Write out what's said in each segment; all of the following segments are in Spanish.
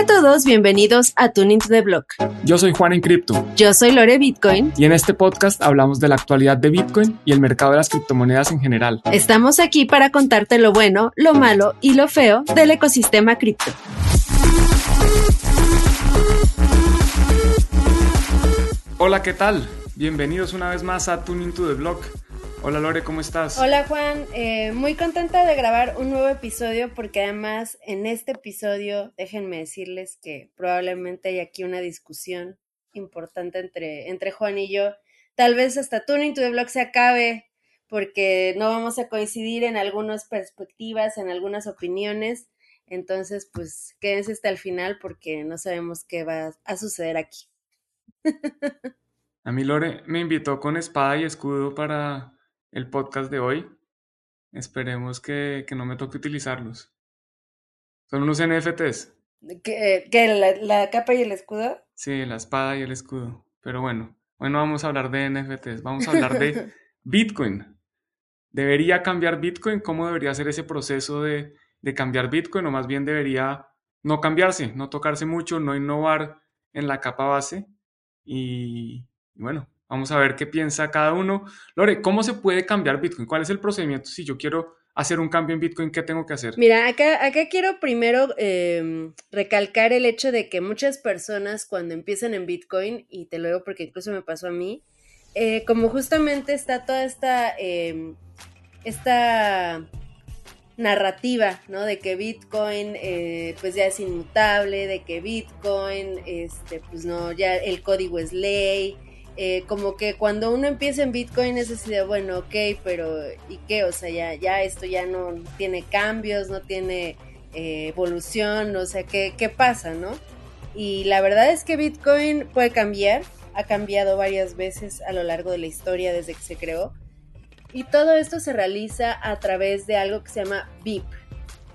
Hola a todos, bienvenidos a Tuning to the Block. Yo soy Juan en Cripto. Yo soy Lore Bitcoin. Y en este podcast hablamos de la actualidad de Bitcoin y el mercado de las criptomonedas en general. Estamos aquí para contarte lo bueno, lo malo y lo feo del ecosistema cripto. Hola, ¿qué tal? Bienvenidos una vez más a Tuning to the Block. Hola Lore, ¿cómo estás? Hola Juan, eh, muy contenta de grabar un nuevo episodio porque además en este episodio déjenme decirles que probablemente hay aquí una discusión importante entre, entre Juan y yo. Tal vez hasta Tuning to the Block se acabe porque no vamos a coincidir en algunas perspectivas, en algunas opiniones. Entonces, pues quédense hasta el final porque no sabemos qué va a suceder aquí. A mí Lore me invitó con espada y escudo para el podcast de hoy. Esperemos que, no me toque utilizarlos. Son unos NFTs. ¿Qué, qué la, capa y el escudo? Sí, la espada y el escudo. Pero bueno, hoy no vamos a hablar de NFTs, vamos a hablar de Bitcoin. ¿Debería cambiar Bitcoin? ¿Cómo debería ser ese proceso de, de cambiar Bitcoin? O más bien debería no cambiarse, no tocarse mucho, no innovar en la capa base. y bueno, Vamos a ver qué piensa cada uno. Lore, ¿cómo se puede cambiar Bitcoin? ¿Cuál es el procedimiento si yo quiero hacer un cambio en Bitcoin? ¿Qué tengo que hacer? Mira, acá, quiero primero em, recalcar el hecho de que muchas personas cuando empiezan en Bitcoin, y te lo digo porque incluso me pasó a mí, eh, como justamente está toda esta, em, esta narrativa, ¿no? De que Bitcoin eh, pues ya es inmutable, de que Bitcoin, este, pues no, ya el código es ley, eh, como que cuando uno empieza en Bitcoin es así de, bueno, ok, pero ¿y qué? O sea, ya, ya esto ya no tiene cambios, no tiene eh, evolución, o sea, ¿qué, ¿qué pasa, no? Y la verdad es que Bitcoin puede cambiar, ha cambiado varias veces a lo largo de la historia desde que se creó. Y todo esto se realiza a través de algo que se llama VIP.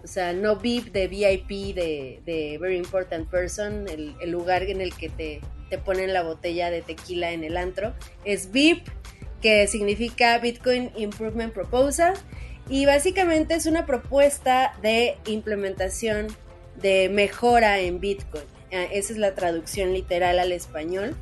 O sea, no VIP de VIP, de, de Very Important Person, el, el lugar en el que te te ponen la botella de tequila en el antro. Es VIP, que significa Bitcoin Improvement Proposal. Y básicamente es una propuesta de implementación de mejora en Bitcoin. Ah, esa es la traducción literal al español.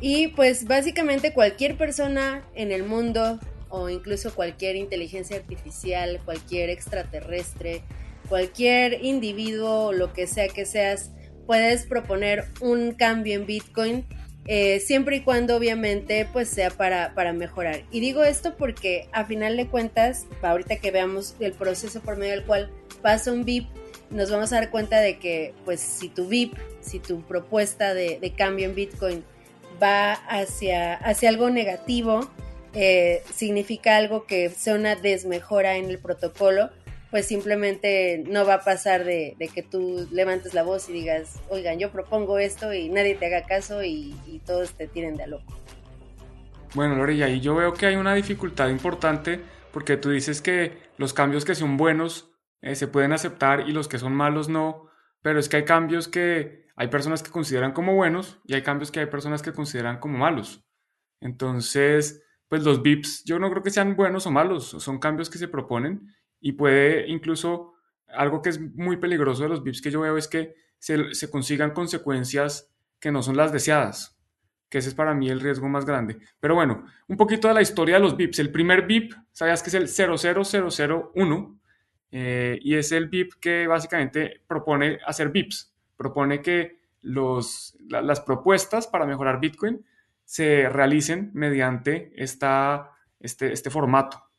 Y pues básicamente cualquier persona en el mundo o incluso cualquier inteligencia artificial, cualquier extraterrestre, cualquier individuo lo que sea que seas, puedes proponer un cambio en Bitcoin eh, siempre y cuando obviamente pues sea para, para, mejorar. Y digo esto porque a final de cuentas, ahorita que veamos el proceso por medio del cual pasa un VIP, nos vamos a dar cuenta de que pues si tu VIP, si tu propuesta de, cambio en Bitcoin va hacia, hacia algo negativo, eh, significa algo que sea una desmejora en el protocolo, pues simplemente no va a pasar de, que tú levantes la voz y digas, oigan, yo propongo esto y nadie te haga caso y, todos te tiren de a loco. Bueno, Lore, y ahí yo veo que hay una dificultad importante porque tú dices que los cambios que son buenos eh, se pueden aceptar y los que son malos no, pero es que hay cambios que hay personas que consideran como buenos y hay cambios que hay personas que consideran como malos. Entonces, pues los VIPs yo no creo que sean buenos o malos, son cambios que se proponen y puede incluso, algo que es muy peligroso de los VIPs que yo veo es que se, consigan consecuencias que no son las deseadas, que ese es para mí el riesgo más grande. Pero bueno, un poquito de la historia de los VIPs. El primer VIP, ¿sabías que es el 00001? Eh, y es el VIP que básicamente propone hacer VIPs, propone que los, las propuestas para mejorar Bitcoin se realicen mediante esta, este, este formato.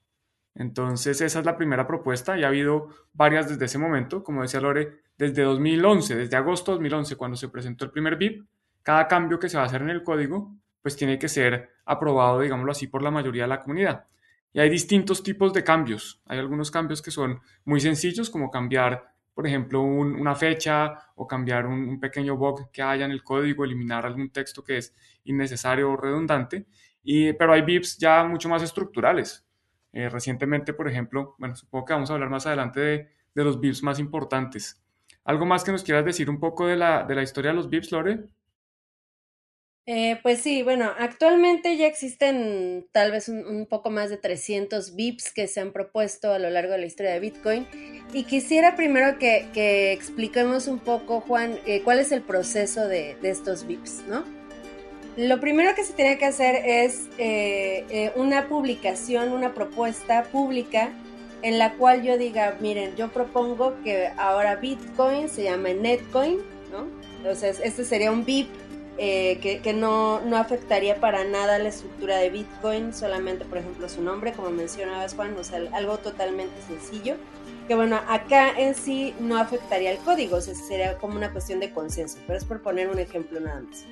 Entonces, esa es la primera propuesta y ha habido varias desde ese momento, como decía Lore, desde 2011, desde agosto de 2011, cuando se presentó el primer BIP, cada cambio que se va a hacer en el código, pues tiene que ser aprobado, digámoslo así, por la mayoría de la comunidad. Y hay distintos tipos de cambios. Hay algunos cambios que son muy sencillos, como cambiar, por ejemplo, una fecha o cambiar un, pequeño bug que haya en el código, eliminar algún texto que es innecesario o redundante. Y, pero hay VIPs ya mucho más estructurales, eh, recientemente, por ejemplo, bueno, supongo que vamos a hablar más adelante de, de, los VIPs más importantes. ¿Algo más que nos quieras decir un poco de la, de la historia de los VIPs, Lore? Eh, pues sí, bueno, actualmente ya existen tal vez un, poco más de 300 VIPs que se han propuesto a lo largo de la historia de Bitcoin. Y quisiera primero que, expliquemos un poco, Juan, eh, cuál es el proceso de, estos VIPs, ¿no? Lo primero que se tiene que hacer es eh, una publicación, una propuesta pública en la cual yo diga, miren, yo propongo que ahora Bitcoin se llame Netcoin, ¿no? Entonces, este sería un VIP eh, que, no, afectaría para nada la estructura de Bitcoin, solamente por ejemplo su nombre, como mencionabas Juan, o sea, algo totalmente sencillo, que bueno, acá en sí no afectaría el código, o sea, sería como una cuestión de consenso, pero es por poner un ejemplo nada más.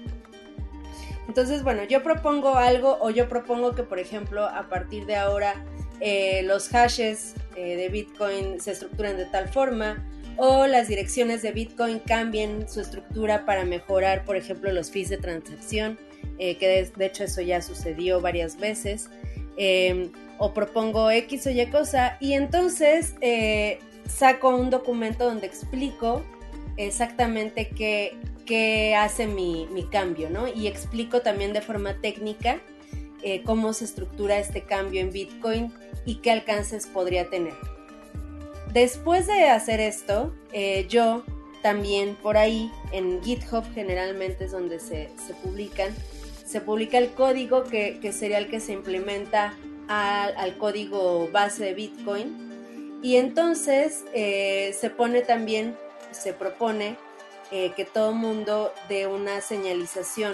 Entonces, bueno, yo propongo algo o yo propongo que, por ejemplo, a partir de ahora eh, los hashes eh, de Bitcoin se estructuran de tal forma o las direcciones de Bitcoin cambien su estructura para mejorar, por ejemplo, los fees de transacción, eh, que de, hecho eso ya sucedió varias veces, em, o propongo X o Y cosa, y entonces saco un documento donde explico exactamente qué, qué hace mi, mi, cambio, ¿no? Y explico también de forma técnica eh, cómo se estructura este cambio en Bitcoin y qué alcances podría tener. Después de hacer esto, eh, yo también por ahí en GitHub generalmente es donde se, publican, se publica el código que, sería el que se implementa al, código base de Bitcoin y entonces eh, se pone también, se propone eh, que todo mundo dé una señalización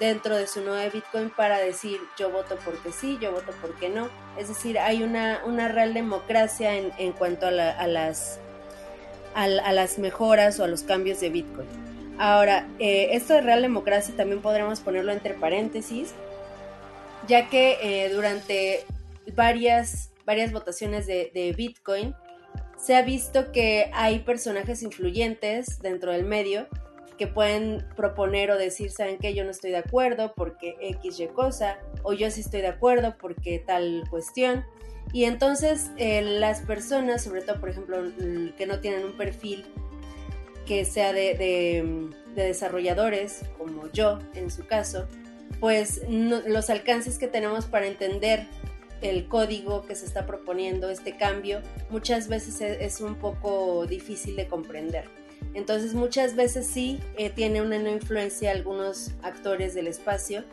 dentro de su nodo de Bitcoin para decir yo voto porque sí, yo voto porque no. Es decir, hay una, una real democracia en, en cuanto a, las, a, las mejoras o a los cambios de Bitcoin. Ahora, eh, esto de real democracia también podríamos ponerlo entre paréntesis, ya que eh, durante varias, varias votaciones de, de Bitcoin se ha visto que hay personajes influyentes dentro del medio que pueden proponer o decir, ¿saben qué? Yo no estoy de acuerdo porque X, Y cosa, o yo sí estoy de acuerdo porque tal cuestión. Y entonces eh, las personas, sobre todo, por ejemplo, que no tienen un perfil que sea de, desarrolladores, como yo en su caso, pues los alcances que tenemos para entender el código que se está proponiendo, este cambio, muchas veces e, es un poco difícil de comprender. Entonces muchas veces sí eh, tiene una no influencia algunos actores del espacio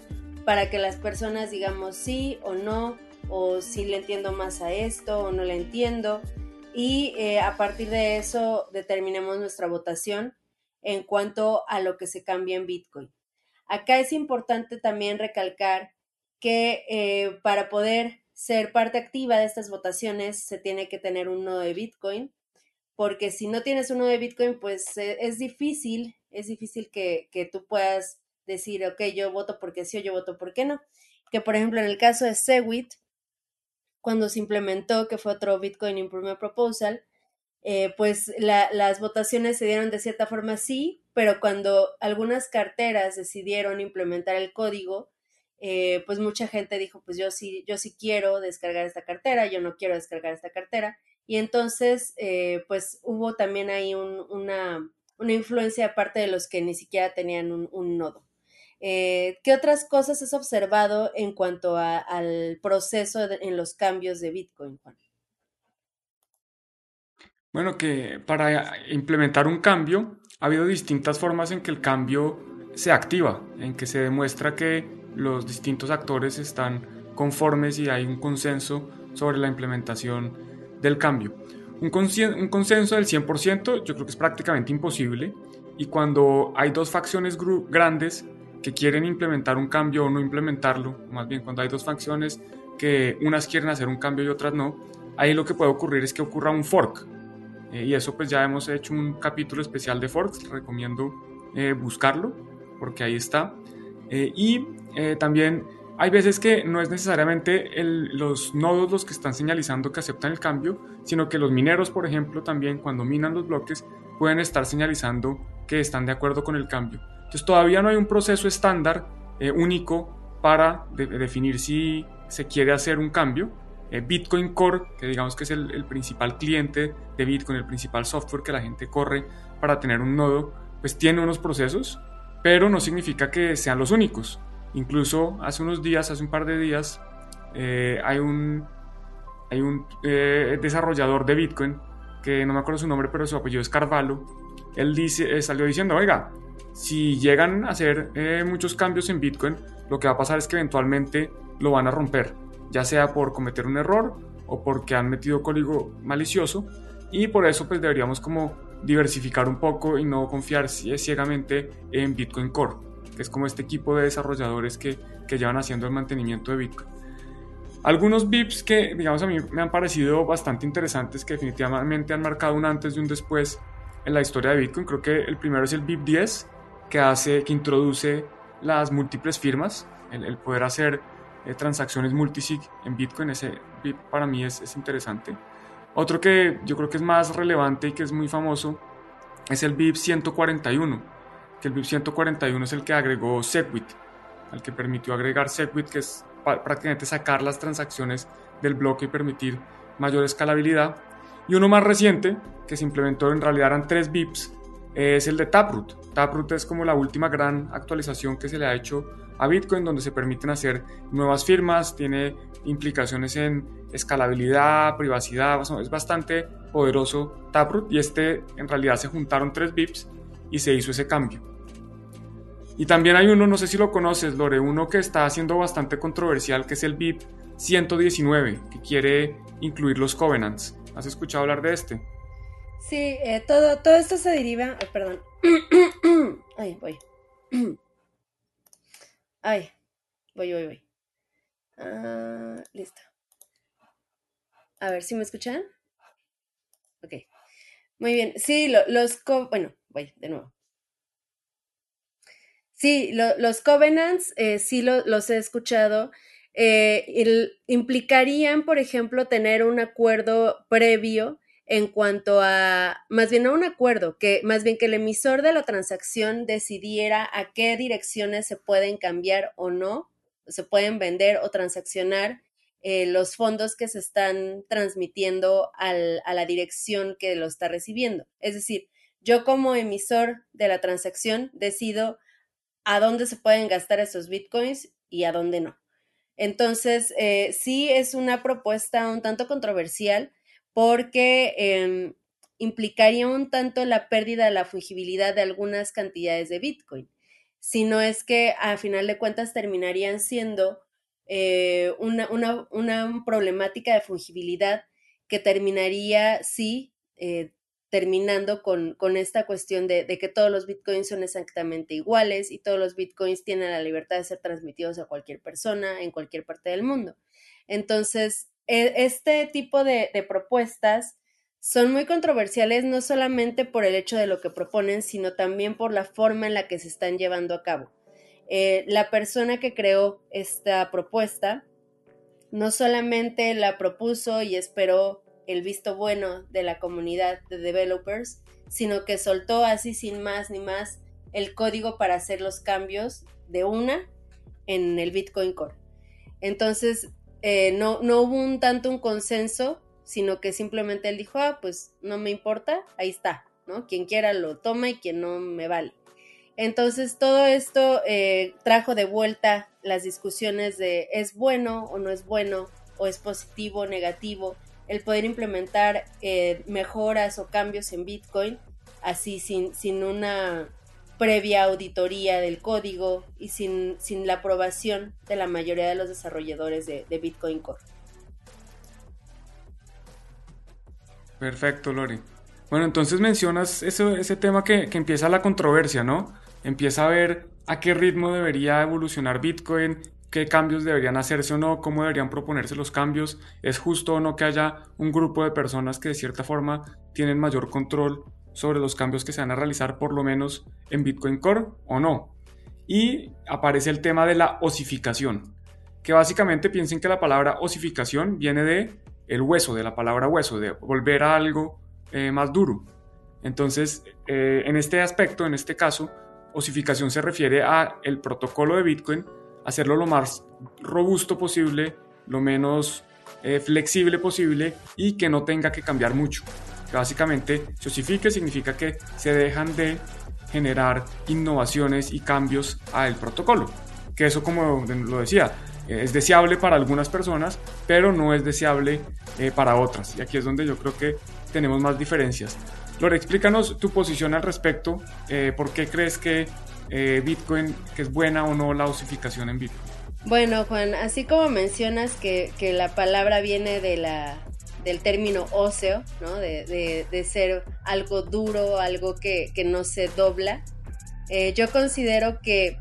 para que las personas digamos sí o no, o si le entiendo más a esto o no le entiendo. Y eh, a partir de eso determinemos nuestra votación en cuanto a lo que se cambia en Bitcoin. Acá es importante también recalcar que eh, para poder ser parte activa de estas votaciones se tiene que tener un nodo de Bitcoin porque si no tienes uno de Bitcoin, pues eh, es difícil, es difícil que, tú puedas decir, ok, yo voto porque sí o yo voto porque no. Que por ejemplo en el caso de Segwit, cuando se implementó, que fue otro Bitcoin Improvement Proposal, eh, pues las votaciones se dieron de cierta forma sí, pero cuando algunas carteras decidieron implementar el código, eh, pues mucha gente dijo, pues yo sí, yo sí quiero descargar esta cartera, yo no quiero descargar esta cartera, y entonces, eh, pues hubo también ahí una, influencia aparte de los que ni siquiera tenían un, nodo. Eh, ¿Qué otras cosas has observado en cuanto al proceso en los cambios de Bitcoin, Juan? Bueno, que para implementar un cambio ha habido distintas formas en que el cambio se activa, en que se demuestra que los distintos actores están conformes y hay un consenso sobre la implementación del cambio. Un, un consenso del 100% yo creo que es prácticamente imposible y cuando hay dos facciones grandes que quieren implementar un cambio o no implementarlo, más bien cuando hay dos facciones que unas quieren hacer un cambio y otras no, ahí lo que puede ocurrir es que ocurra un fork. Eh, y eso pues ya hemos hecho un capítulo especial de forks, recomiendo eh, buscarlo porque ahí está. Eh, y también hay veces que no es necesariamente los nodos los que están señalizando que aceptan el cambio, sino que los mineros, por ejemplo, también cuando minan los bloques, pueden estar señalizando que están de acuerdo con el cambio. Entonces todavía no hay un proceso estándar eh, único para definir si se quiere hacer un cambio. Eh, Bitcoin Core, que digamos que es el, el principal cliente de Bitcoin, el principal software que la gente corre para tener un nodo, pues tiene unos procesos pero no significa que sean los únicos. Incluso hace unos días, hace un par de días, eh, hay un, hay un eh, desarrollador de Bitcoin, que no me acuerdo su nombre, pero su apellido es Carvalho. Él dice, salió diciendo, oiga, si llegan a hacer muchos cambios en Bitcoin, lo que va a pasar es que eventualmente lo van a romper, ya sea por cometer un error o porque han metido código malicioso y por eso pues deberíamos como diversificar un poco y no confiar ciegamente en Bitcoin Core, que es como este equipo de desarrolladores que, que llevan haciendo el mantenimiento de Bitcoin. Algunos VIPs que, digamos, a mí me han parecido bastante interesantes, que definitivamente han marcado un antes y un después en la historia de Bitcoin. Creo que el primero es el VIP 10, que hace, que introduce las múltiples firmas, el, poder hacer eh, transacciones multisig en Bitcoin, ese VIP para mí es, es interesante. Otro que yo creo que es más relevante y que es muy famoso es el BIP 141, que el BIP 141 es el que agregó Segwit, el que permitió agregar Segwit, que es prácticamente sacar las transacciones del bloque y permitir mayor escalabilidad. Y uno más reciente, que se implementó en realidad eran tres BIPs, es el de Taproot. Taproot es como la última gran actualización que se le ha hecho a Bitcoin, donde se permiten hacer nuevas firmas, tiene implicaciones en escalabilidad, privacidad, es bastante poderoso Taproot y este en realidad se juntaron tres BIPs y se hizo ese cambio. Y también hay uno, no sé si lo conoces, Lore, uno que está siendo bastante controversial, que es el BIP 119, que quiere incluir los covenants. ¿Has escuchado hablar de este? Sí, eh, todo, todo esto se deriva. perdón. Ay, voy. Ay, voy, voy, voy. Ah, listo. A ver si me escuchan. Ok. Muy bien. Sí, los. bueno, voy de nuevo. Sí, los covenants eh, sí los he escuchado. Eh, implicarían, por ejemplo, tener un acuerdo previo en cuanto a, más bien no un acuerdo, que más bien que el emisor de la transacción decidiera a qué direcciones se pueden cambiar o no, se pueden vender o transaccionar eh, los fondos que se están transmitiendo a la dirección que lo está recibiendo. Es decir, yo como emisor de la transacción decido a dónde se pueden gastar esos bitcoins y a dónde no. Entonces, eh, sí es una propuesta un tanto controversial porque em, implicaría un tanto la pérdida de la fungibilidad de algunas cantidades de Bitcoin, sino es que a final de cuentas terminarían siendo eh, una, problemática de fungibilidad que terminaría, sí, eh, terminando con, con, esta cuestión de, de, que todos los bitcoins son exactamente iguales y todos los bitcoins tienen la libertad de ser transmitidos a cualquier persona en cualquier parte del mundo. Entonces, e, este tipo de, propuestas son muy controversiales no solamente por el hecho de lo que proponen, sino también por la forma en la que se están llevando a cabo. Eh, la persona que creó esta propuesta no solamente la propuso y esperó el visto bueno de la comunidad de developers, sino que soltó así sin más ni más el código para hacer los cambios de una en el Bitcoin Core. Entonces, eh, no, no hubo un tanto un consenso, sino que simplemente él dijo, ah, pues no me importa, ahí está, ¿no? Quien quiera lo toma y quien no me vale. Entonces todo esto eh, trajo de vuelta las discusiones de es bueno o no es bueno, o es positivo o negativo, el poder implementar eh, mejoras o cambios en Bitcoin, así sin, sin una previa auditoría del código y sin, sin la aprobación de la mayoría de los desarrolladores de, Bitcoin Core. Perfecto, Lori. Bueno, entonces mencionas ese, ese tema que, que, empieza la controversia, ¿no? Empieza a ver a qué ritmo debería evolucionar Bitcoin, qué cambios deberían hacerse o no, cómo deberían proponerse los cambios, es justo o no que haya un grupo de personas que de cierta forma tienen mayor control sobre los cambios que se van a realizar por lo menos en Bitcoin Core o no. Y aparece el tema de la osificación, que básicamente piensen que la palabra osificación viene de el hueso, de la palabra hueso, de volver a algo eh, más duro. Entonces, eh, en este aspecto, en este caso, osificación se refiere a el protocolo de Bitcoin, hacerlo lo más robusto posible, lo menos eh, flexible posible y que no tenga que cambiar mucho básicamente se osifique significa que se dejan de generar innovaciones y cambios al protocolo. Que eso, como lo decía, es deseable para algunas personas, pero no es deseable eh, para otras. Y aquí es donde yo creo que tenemos más diferencias. Lore, explícanos tu posición al respecto. Eh, ¿Por qué crees que eh, Bitcoin, que es buena o no la osificación en Bitcoin? Bueno, Juan, así como mencionas que, que la palabra viene de la, del término óseo, ¿no? De, de, ser algo duro, algo que, que no se dobla, yo considero que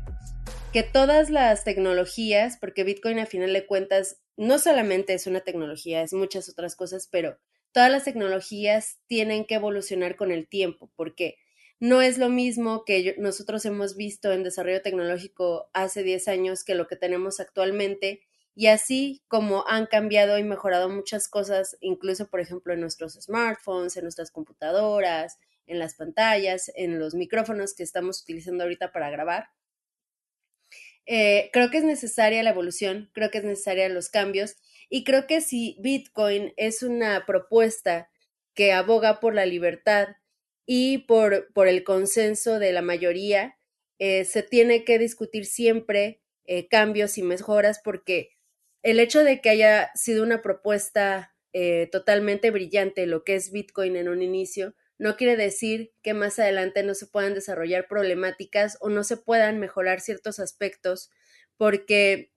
que todas las tecnologías, porque Bitcoin a final de cuentas no solamente es una tecnología, es muchas otras cosas, pero todas las tecnologías tienen que evolucionar con el tiempo, porque no es lo mismo que nosotros hemos visto en desarrollo tecnológico hace 10 años que lo que tenemos actualmente. Y así como han cambiado y mejorado muchas cosas, incluso por ejemplo en nuestros smartphones, en nuestras computadoras, en las pantallas, en los micrófonos que estamos utilizando ahorita para grabar, eh, creo que es necesaria la evolución, creo que es necesaria los cambios y creo que si Bitcoin es una propuesta que aboga por la libertad y por, por el consenso de la mayoría, eh, se tiene que discutir siempre eh, cambios y mejoras porque el hecho de que haya sido una propuesta totalmente brillante, lo que es Bitcoin en un inicio, no quiere decir que más adelante no se puedan desarrollar problemáticas o no se puedan mejorar ciertos aspectos, porque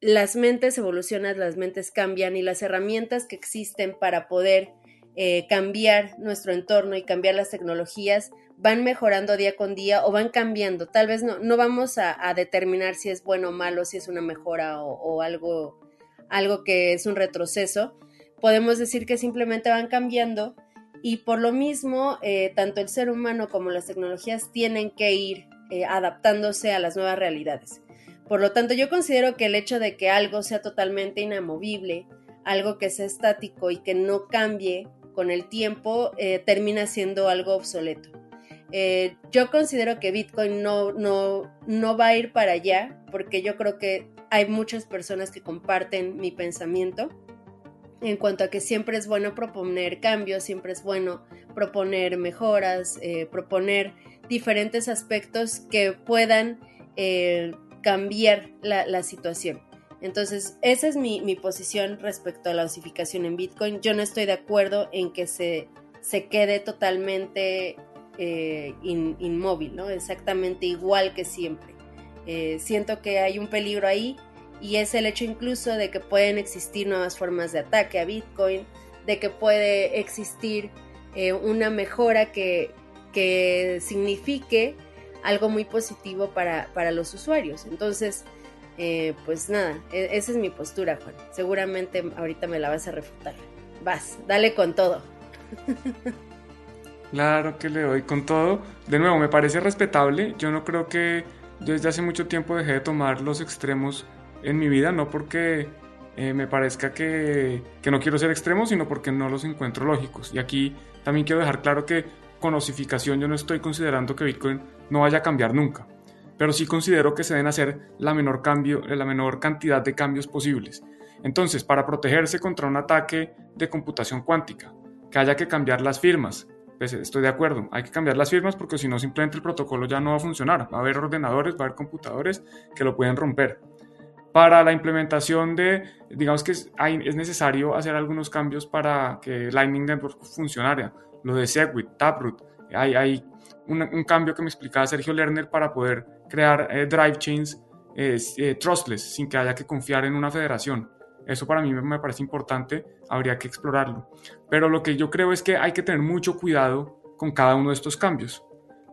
las mentes evolucionan, las mentes cambian y las herramientas que existen para poder eh, cambiar nuestro entorno y cambiar las tecnologías van mejorando día con día o van cambiando. Tal vez no, no vamos a, determinar si es bueno o malo, si es una mejora o, algo, algo que es un retroceso. Podemos decir que simplemente van cambiando y por lo mismo, eh, tanto el ser humano como las tecnologías tienen que ir eh, adaptándose a las nuevas realidades. Por lo tanto, yo considero que el hecho de que algo sea totalmente inamovible, algo que sea estático y que no cambie con el tiempo, eh, termina siendo algo obsoleto. yo considero que Bitcoin no, no, no va a ir para allá porque yo creo que hay muchas personas que comparten mi pensamiento en cuanto a que siempre es bueno proponer cambios, siempre es bueno proponer mejoras, eh, proponer diferentes aspectos que puedan eh, cambiar la, situación. Entonces, esa es mi, posición respecto a la osificación en Bitcoin. Yo no estoy de acuerdo en que se, se quede totalmente eh, inmóvil, ¿no? Exactamente igual que siempre. siento que hay un peligro ahí y es el hecho incluso de que pueden existir nuevas formas de ataque a Bitcoin, de que puede existir eh, una mejora que, que, signifique algo muy positivo para, para los usuarios. Entonces, eh, pues nada, e, esa es mi postura, Juan. Seguramente ahorita me la vas a refutar. Vas, dale con todo. Claro que le doy con todo. De nuevo, me parece respetable. Yo no creo que yo desde hace mucho tiempo dejé de tomar los extremos en mi vida, no porque eh, me parezca que, que, no quiero ser extremo, sino porque no los encuentro lógicos. Y aquí también quiero dejar claro que con osificación yo no estoy considerando que Bitcoin no vaya a cambiar nunca, pero sí considero que se deben hacer la menor, cambio, la menor cantidad de cambios posibles. Entonces, para protegerse contra un ataque de computación cuántica, que haya que cambiar las firmas, pues estoy de acuerdo, hay que cambiar las firmas porque si no simplemente el protocolo ya no va a funcionar, va a haber ordenadores, va a haber computadores que lo pueden romper. Para la implementación de, digamos que es, necesario hacer algunos cambios para que Lightning Network funcionara. Lo de Segwit, Taproot. Hay, un, cambio que me explicaba Sergio Lerner para poder crear eh, drive chains eh, trustless sin que haya que confiar en una federación. Eso para mí me parece importante, habría que explorarlo. Pero lo que yo creo es que hay que tener mucho cuidado con cada uno de estos cambios,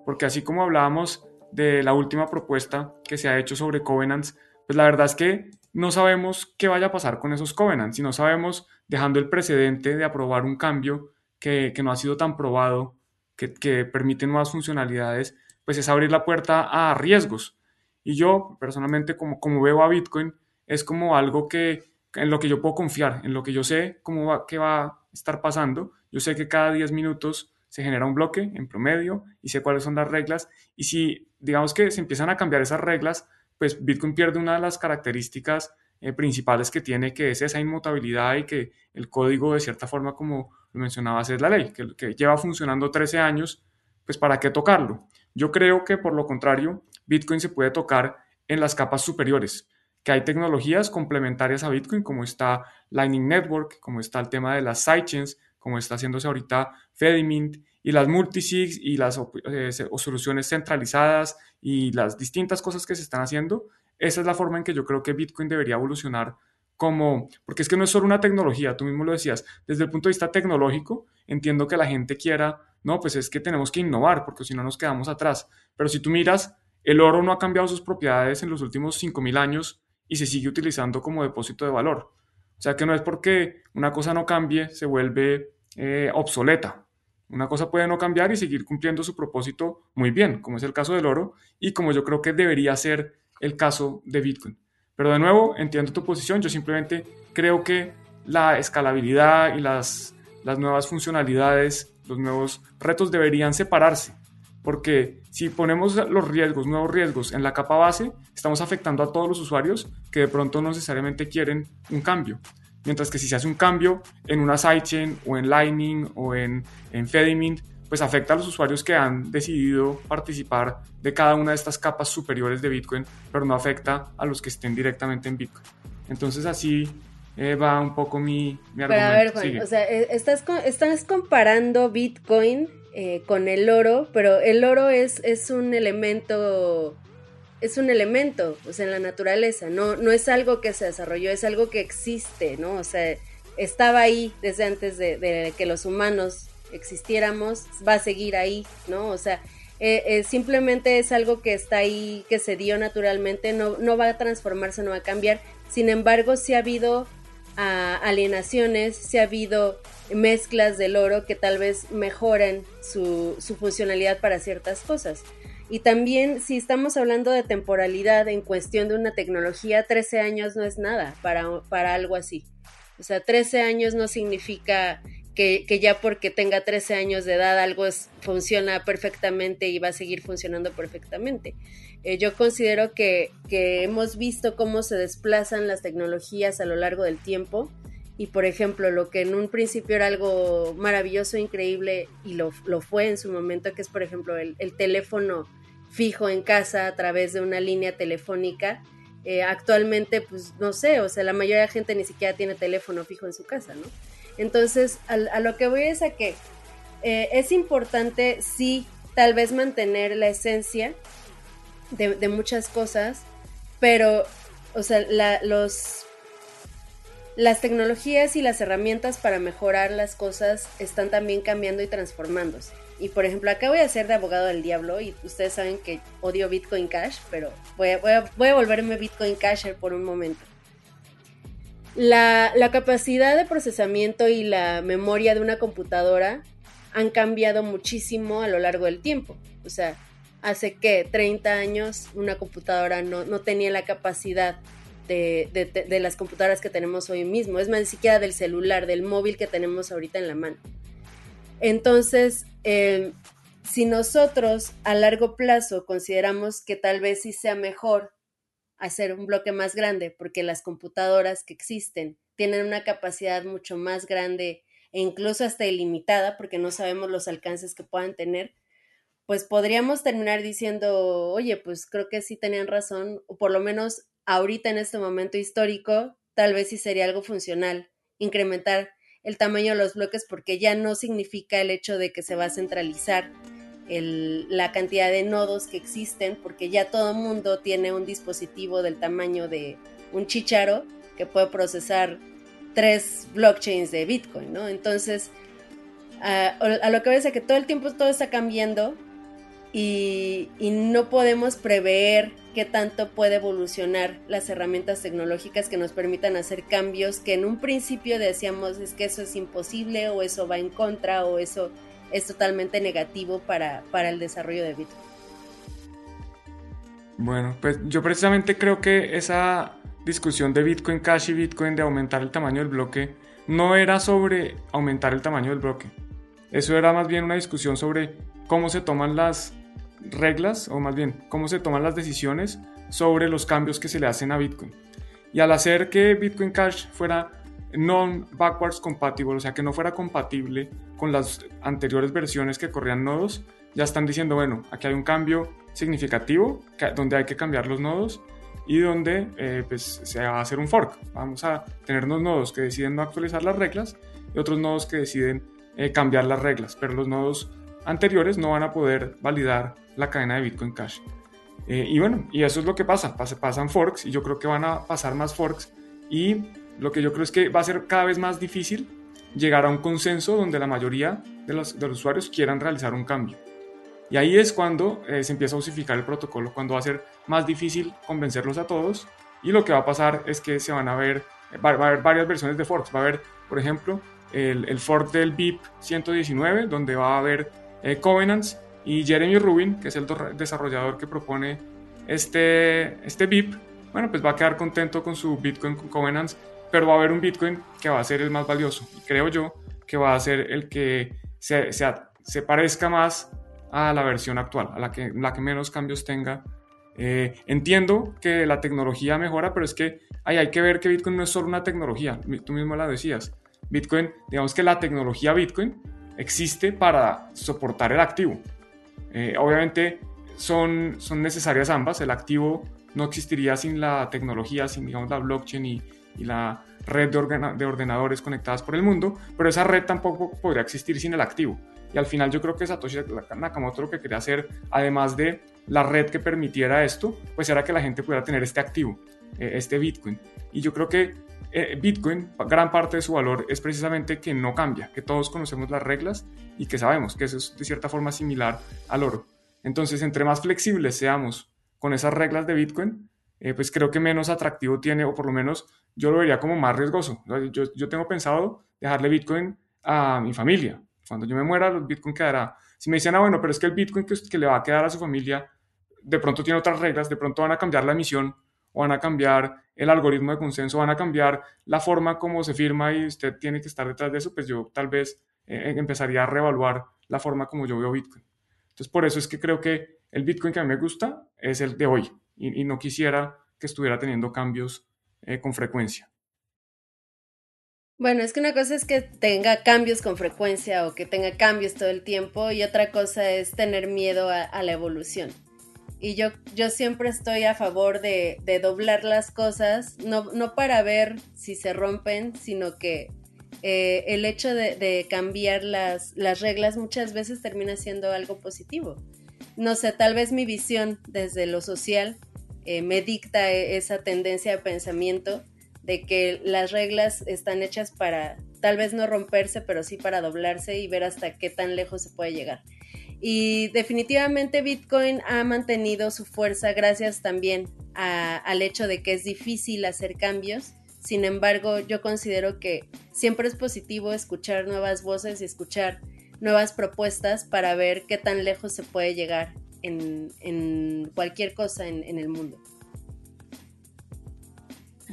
porque así como hablábamos de la última propuesta que se ha hecho sobre covenants, pues la verdad es que no sabemos qué vaya a pasar con esos covenants, y no sabemos, dejando el precedente de aprobar un cambio que, no ha sido tan probado, que, que, permite nuevas funcionalidades, pues es abrir la puerta a riesgos. Y yo, personalmente, como, como veo a Bitcoin, es como algo que, en lo que yo puedo confiar, en lo que yo sé cómo va, qué va a estar pasando. Yo sé que cada 10 minutos se genera un bloque en promedio y sé cuáles son las reglas. Y si, digamos que se empiezan a cambiar esas reglas, pues Bitcoin pierde una de las características eh, principales que tiene, que es esa inmutabilidad y que el código de cierta forma, como lo mencionabas, es la ley, que, que lleva funcionando 13 años, pues para qué tocarlo. Yo creo que por lo contrario, Bitcoin se puede tocar en las capas superiores, que hay tecnologías complementarias a Bitcoin, como está Lightning Network, como está el tema de las sidechains, como está haciéndose ahorita Fedimint, y las multisigs y las eh, soluciones centralizadas y las distintas cosas que se están haciendo. Esa es la forma en que yo creo que Bitcoin debería evolucionar como, porque es que no es solo una tecnología, tú mismo lo decías, desde el punto de vista tecnológico, entiendo que la gente quiera, no, pues es que tenemos que innovar, porque si no nos quedamos atrás. Pero si tú miras, el oro no ha cambiado sus propiedades en los últimos 5.000 años y se sigue utilizando como depósito de valor. O sea que no es porque una cosa no cambie, se vuelve eh, obsoleta. Una cosa puede no cambiar y seguir cumpliendo su propósito muy bien, como es el caso del oro y como yo creo que debería ser el caso de Bitcoin. Pero de nuevo, entiendo tu posición, yo simplemente creo que la escalabilidad y las, nuevas funcionalidades, los nuevos retos deberían separarse, porque si ponemos los riesgos, nuevos riesgos en la capa base, estamos afectando a todos los usuarios que de pronto no necesariamente quieren un cambio. Mientras que si se hace un cambio en una sidechain o en Lightning o en, en Fedimint, pues afecta a los usuarios que han decidido participar de cada una de estas capas superiores de Bitcoin, pero no afecta a los que estén directamente en Bitcoin. Entonces así eh, va un poco mi, mi argumento. Pero a ver, Juan, o sea, eh, estás, estás comparando Bitcoin eh, con el oro, pero el oro es, es un elemento es un elemento, o sea, en la naturaleza, no, no es algo que se desarrolló, es algo que existe, ¿no? O sea, estaba ahí desde antes de que los humanos existiéramos, va a seguir ahí, ¿no? O sea, eh, eh, simplemente es algo que está ahí, que se dio naturalmente, no, no va a transformarse, no va a cambiar. Sin embargo, sí ha habido ah, alienaciones, sí ha habido mezclas del oro que tal vez mejoren su, su funcionalidad para ciertas cosas. Y también si estamos hablando de temporalidad en cuestión de una tecnología, 13 años no es nada para, para algo así. O sea, 13 años no significa que, ya porque tenga 13 años de edad algo funciona perfectamente y va a seguir funcionando perfectamente. Eh, yo considero que, hemos visto cómo se desplazan las tecnologías a lo largo del tiempo y por ejemplo lo que en un principio era algo maravilloso, increíble y lo, fue en su momento, que es por ejemplo el, teléfono fijo en casa a través de una línea telefónica. Eh, actualmente, pues no sé, o sea, la mayoría de la gente ni siquiera tiene teléfono fijo en su casa, ¿no? Entonces, a, lo que voy es a que eh, es importante, sí, tal vez mantener la esencia de, muchas cosas, pero, o sea, los, las tecnologías y las herramientas para mejorar las cosas están también cambiando y transformándose. Y por ejemplo, acá voy a ser de abogado del diablo y ustedes saben que odio Bitcoin Cash, pero voy a, voy a, voy a volverme Bitcoin Casher por un momento. La, capacidad de procesamiento y la memoria de una computadora han cambiado muchísimo a lo largo del tiempo. O sea, hace que 30 años una computadora no, tenía la capacidad de, las computadoras que tenemos hoy mismo. Es más, ni siquiera del celular, del móvil que tenemos ahorita en la mano. Entonces, eh, si nosotros a largo plazo consideramos que tal vez sí sea mejor hacer un bloque más grande, porque las computadoras que existen tienen una capacidad mucho más grande e incluso hasta ilimitada, porque no sabemos los alcances que puedan tener, pues podríamos terminar diciendo, oye, pues creo que sí tenían razón, o por lo menos ahorita en este momento histórico, tal vez sí sería algo funcional, incrementar el tamaño de los bloques porque ya no significa el hecho de que se va a centralizar la cantidad de nodos que existen, porque ya todo el mundo tiene un dispositivo del tamaño de un chicharo que puede procesar tres blockchains de Bitcoin, ¿no? Entonces, a, lo que ves es que todo el tiempo todo está cambiando y, no podemos prever qué tanto puede evolucionar las herramientas tecnológicas que nos permitan hacer cambios que en un principio decíamos es que eso es imposible o eso va en contra o eso es totalmente negativo para, para el desarrollo de Bitcoin. Bueno, pues yo precisamente creo que esa discusión de Bitcoin Cash y Bitcoin de aumentar el tamaño del bloque no era sobre aumentar el tamaño del bloque. Eso era más bien una discusión sobre cómo se toman las reglas, o más bien cómo se toman las decisiones sobre los cambios que se le hacen a Bitcoin. Y al hacer que Bitcoin Cash fuera non-backwards compatible, o sea, que no fuera compatible con las anteriores versiones que corrían nodos, ya están diciendo, bueno, aquí hay un cambio significativo donde hay que cambiar los nodos y donde eh, pues, se va a hacer un fork. Vamos a tener unos nodos que deciden no actualizar las reglas y otros nodos que deciden eh, cambiar las reglas, pero los nodos anteriores no van a poder validar la cadena de Bitcoin Cash. Eh, y bueno, y eso es lo que pasa, pasan forks y yo creo que van a pasar más forks y lo que yo creo es que va a ser cada vez más difícil llegar a un consenso donde la mayoría de los, de los usuarios quieran realizar un cambio. Y ahí es cuando eh, se empieza a osificar el protocolo, cuando va a ser más difícil convencerlos a todos. Y lo que va a pasar es que se van a ver, va, a haber varias versiones de forks. Va a haber, por ejemplo, el, el fork del BIP 119, donde va a haber eh, Covenants. Y Jeremy Rubin, que es el desarrollador que propone este, este BIP, bueno, pues va a quedar contento con su Bitcoin con Covenants, pero va a haber un Bitcoin que va a ser el más valioso. Y creo yo que va a ser el que se, parezca más a la versión actual, a la que, la que menos cambios tenga. Eh, entiendo que la tecnología mejora, pero es que ahí hay que ver que Bitcoin no es solo una tecnología, tú mismo la decías. Bitcoin, digamos que la tecnología Bitcoin existe para soportar el activo. Eh, obviamente son, son necesarias ambas, el activo no existiría sin la tecnología, sin digamos la blockchain y, la red de, de ordenadores conectadas por el mundo, pero esa red tampoco podría existir sin el activo. Y al final yo creo que Satoshi Nakamoto lo que quería hacer, además de la red que permitiera esto, pues era que la gente pudiera tener este activo, eh, este Bitcoin. Y yo creo que eh, Bitcoin, gran parte de su valor es precisamente que no cambia, que todos conocemos las reglas y que sabemos que eso es de cierta forma similar al oro. Entonces, entre más flexibles seamos con esas reglas de Bitcoin, eh, pues creo que menos atractivo tiene, o por lo menos yo lo vería como más riesgoso. Yo, tengo pensado dejarle Bitcoin a mi familia, cuando yo me muera, el Bitcoin quedará. Si me dicen, ah, bueno, pero es que el Bitcoin que, que le va a quedar a su familia, de pronto tiene otras reglas, de pronto van a cambiar la emisión, o van a cambiar el algoritmo de consenso, van a cambiar la forma como se firma y usted tiene que estar detrás de eso, pues yo tal vez eh, empezaría a reevaluar la forma como yo veo Bitcoin. Entonces, por eso es que creo que el Bitcoin que a mí me gusta es el de hoy y, no quisiera que estuviera teniendo cambios eh, con frecuencia. Bueno, es que una cosa es que tenga cambios con frecuencia o que tenga cambios todo el tiempo y otra cosa es tener miedo a, la evolución. Y yo, yo siempre estoy a favor de, doblar las cosas, no, no, para ver si se rompen, sino que eh, el hecho de, cambiar las, las, reglas muchas veces termina siendo algo positivo. No sé, tal vez mi visión desde lo social eh, me dicta esa tendencia de pensamiento de que las reglas están hechas para tal vez no romperse, pero sí para doblarse y ver hasta qué tan lejos se puede llegar. Y definitivamente Bitcoin ha mantenido su fuerza gracias también al hecho de que es difícil hacer cambios. Sin embargo, yo considero que siempre es positivo escuchar nuevas voces y escuchar nuevas propuestas para ver qué tan lejos se puede llegar en, cualquier cosa en el mundo.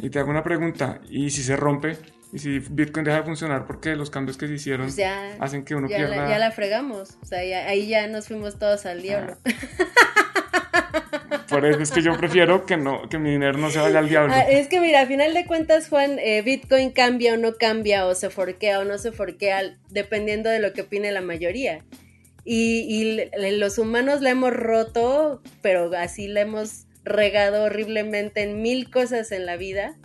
Y te hago una pregunta, ¿y si se rompe? ¿Y si Bitcoin deja de funcionar porque los cambios que se hicieron pues hacen que uno ya pierda? La, ya la fregamos, o sea, ahí ya nos fuimos todos al diablo. Ah. Por eso es que yo prefiero que no que mi dinero no se vaya al diablo. Ah, es que mira, a final de cuentas, Juan, eh, Bitcoin cambia o no cambia, o se forquea o no se forquea, dependiendo de lo que opine la mayoría. Y, y los humanos la hemos roto, pero así la hemos regado horriblemente en mil cosas en la vida.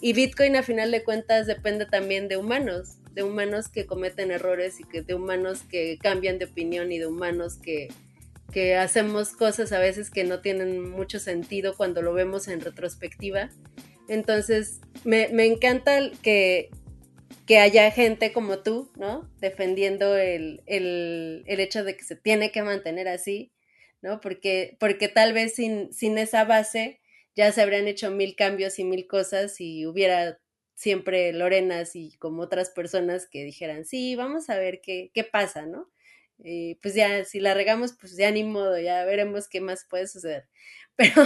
Y Bitcoin a final de cuentas depende también de humanos, de humanos que cometen errores y que, de humanos que cambian de opinión y de humanos que, que hacemos cosas a veces que no tienen mucho sentido cuando lo vemos en retrospectiva. Entonces, me, encanta que, que haya gente como tú, ¿no? Defendiendo el, el, el, hecho de que se tiene que mantener así ¿no? Porque, porque tal vez sin, sin esa base ya se habrían hecho mil cambios y mil cosas y hubiera siempre Lorenas y como otras personas que dijeran, sí, vamos a ver qué, qué pasa, ¿no? Y pues ya, si la regamos, pues ya ni modo, ya veremos qué más puede suceder. Pero...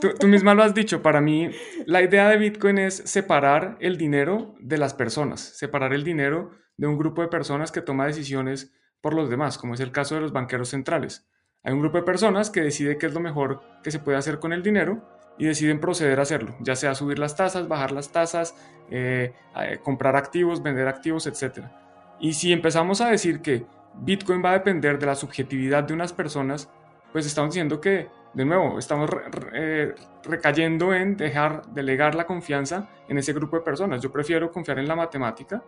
Tú, tú, misma lo has dicho, para mí la idea de Bitcoin es separar el dinero de las personas, separar el dinero de un grupo de personas que toma decisiones por los demás, como es el caso de los banqueros centrales. Hay un grupo de personas que decide qué es lo mejor que se puede hacer con el dinero y deciden proceder a hacerlo, ya sea subir las tasas, bajar las tasas, eh, eh, comprar activos, vender activos, etc. Y si empezamos a decir que Bitcoin va a depender de la subjetividad de unas personas, pues estamos diciendo que, de nuevo, estamos eh, recayendo en dejar, delegar la confianza en ese grupo de personas. Yo prefiero confiar en la matemática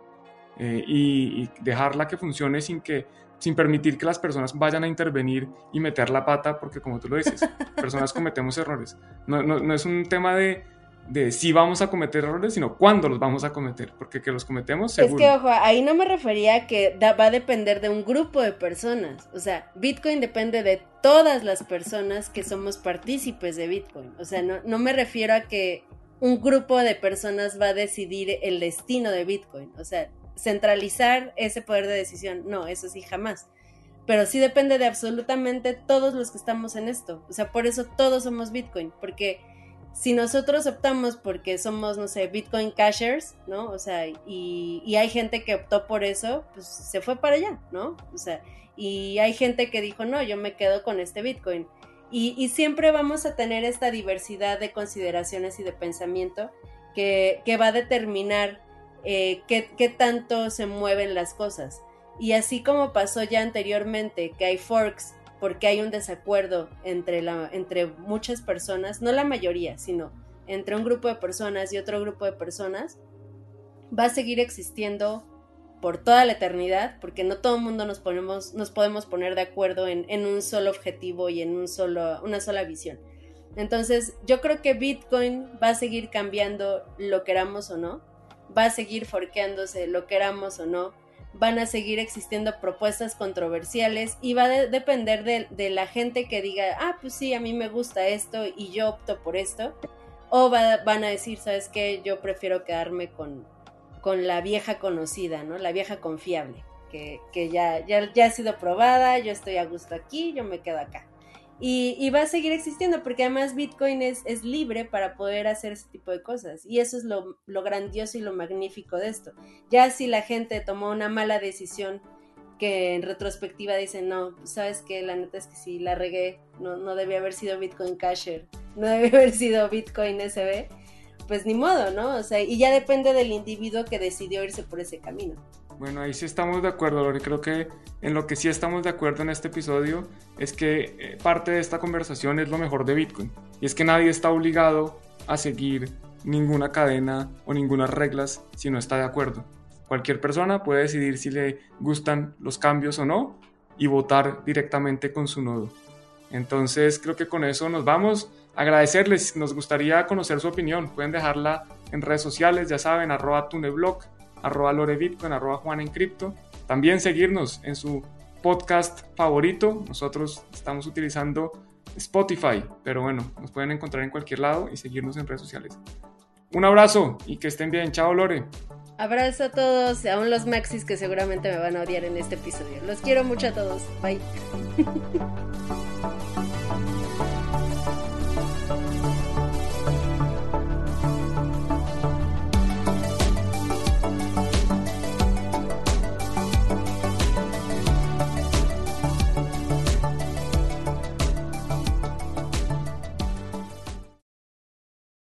eh, y, dejarla que funcione sin que sin permitir que las personas vayan a intervenir y meter la pata, porque como tú lo dices, personas cometemos errores. No, no, no es un tema de, de si vamos a cometer errores, sino cuándo los vamos a cometer, porque que los cometemos seguro. Es que, ojo, ahí no me refería a que va a depender de un grupo de personas. O sea, Bitcoin depende de todas las personas que somos partícipes de Bitcoin. O sea, no, no me refiero a que un grupo de personas va a decidir el destino de Bitcoin. O sea, centralizar ese poder de decisión, no, eso sí, jamás. Pero sí depende de absolutamente todos los que estamos en esto. O sea, por eso todos somos Bitcoin, porque si nosotros optamos porque somos, no sé, Bitcoin cashers, ¿no? O sea, y, hay gente que optó por eso, pues se fue para allá, ¿no? O sea, y hay gente que dijo, no, yo me quedo con este Bitcoin. Y, siempre vamos a tener esta diversidad de consideraciones y de pensamiento que, va a determinar eh, qué, tanto se mueven las cosas. Y así como pasó ya anteriormente, que hay forks porque hay un desacuerdo entre, entre muchas personas, no la mayoría, sino entre un grupo de personas y otro grupo de personas, va a seguir existiendo por toda la eternidad, porque no todo el mundo nos, ponemos, nos podemos poner de acuerdo en, en, un solo objetivo y en un solo, una sola visión. Entonces, yo creo que Bitcoin va a seguir cambiando lo queramos o no, va a seguir forqueándose lo queramos o no, van a seguir existiendo propuestas controversiales y va a depender de, la gente que diga, ah, pues sí, a mí me gusta esto y yo opto por esto. O van a decir, ¿sabes qué? Yo prefiero quedarme con, con la vieja conocida, ¿no? La vieja confiable, que, ya, ya, ya ha sido probada, yo estoy a gusto aquí, yo me quedo acá. Y, va a seguir existiendo porque además Bitcoin es, es, libre para poder hacer ese tipo de cosas. Y eso es lo, lo, grandioso y lo magnífico de esto. Ya si la gente tomó una mala decisión que en retrospectiva dicen, no, sabes que la neta es que si la regué, no, no debía haber sido Bitcoin Casher, no debía haber sido Bitcoin SB, pues ni modo, ¿no? O sea, y ya depende del individuo que decidió irse por ese camino. Bueno, ahí sí estamos de acuerdo, Lori. Creo que en lo que sí estamos de acuerdo en este episodio es que eh, parte de esta conversación es lo mejor de Bitcoin. Y es que nadie está obligado a seguir ninguna cadena o ninguna reglas si no está de acuerdo. Cualquier persona puede decidir si le gustan los cambios o no y votar directamente con su nodo. Entonces creo que con eso nos vamos. Agradecerles, nos gustaría conocer su opinión. Pueden dejarla en redes sociales, ya saben, arroba tuneblog arroba lorebitcoin, arroba Juan en Cripto. También seguirnos en su podcast favorito. Nosotros estamos utilizando Spotify, pero bueno, nos pueden encontrar en cualquier lado y seguirnos en redes sociales. Un abrazo y que estén bien. Chao, Lore. Abrazo a todos, aún los maxis que seguramente me van a odiar en este episodio. Los quiero mucho a todos. Bye.